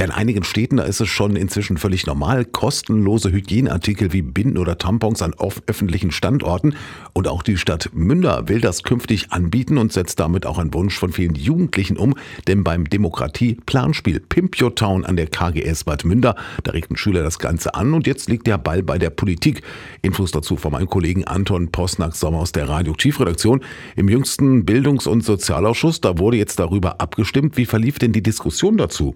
Ja, in einigen Städten, da ist es schon inzwischen völlig normal, kostenlose Hygieneartikel wie Binden oder Tampons an öffentlichen Standorten. Und auch die Stadt Münder will das künftig anbieten und setzt damit auch einen Wunsch von vielen Jugendlichen um. Denn beim Demokratie-Planspiel Pimp Your Town an der KGS Bad Münder, da regten Schüler das Ganze an und jetzt liegt der Ball bei der Politik. Infos dazu von meinem Kollegen Anton Posnack-Sommer aus der Radioaktivredaktion. Im jüngsten Bildungs- und Sozialausschuss, da wurde jetzt darüber abgestimmt. Wie verlief denn die Diskussion dazu?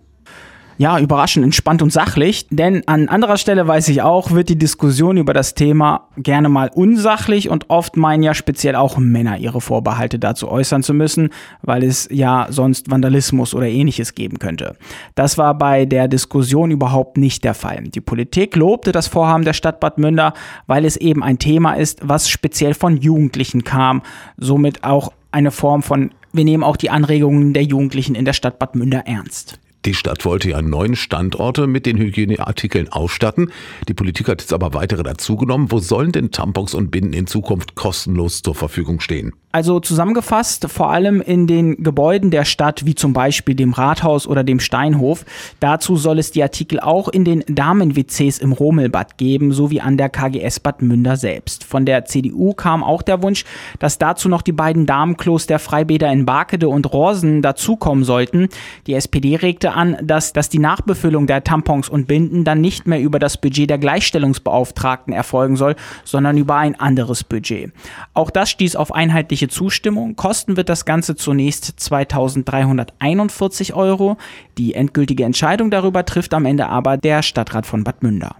Ja, überraschend entspannt und sachlich. Denn an anderer Stelle weiß ich auch, wird die Diskussion über das Thema gerne mal unsachlich und oft meinen ja speziell auch Männer ihre Vorbehalte dazu äußern zu müssen, weil es ja sonst Vandalismus oder ähnliches geben könnte. Das war bei der Diskussion überhaupt nicht der Fall. Die Politik lobte das Vorhaben der Stadt Bad Münder, weil es eben ein Thema ist, was speziell von Jugendlichen kam, somit auch eine Form von wir nehmen auch die Anregungen der Jugendlichen in der Stadt Bad Münder ernst. Die Stadt wollte ja neun Standorte mit den Hygieneartikeln ausstatten. Die Politik hat jetzt aber weitere dazugenommen. Wo sollen denn Tampons und Binden in Zukunft kostenlos zur Verfügung stehen? Also zusammengefasst, vor allem in den Gebäuden der Stadt, wie zum Beispiel dem Rathaus oder dem Steinhof. Dazu soll es die Artikel auch in den Damen-WCs im Romelbad geben, sowie an der KGS Bad Münder selbst. Von der CDU kam auch der Wunsch, dass dazu noch die beiden Damenklos der Freibäder in Barkede und Rosen dazukommen sollten. Die SPD regte an, dass, dass die Nachbefüllung der Tampons und Binden dann nicht mehr über das Budget der Gleichstellungsbeauftragten erfolgen soll, sondern über ein anderes Budget. Auch das stieß auf einheitliche Zustimmung. Kosten wird das Ganze zunächst 2341 Euro. Die endgültige Entscheidung darüber trifft am Ende aber der Stadtrat von Bad Münder.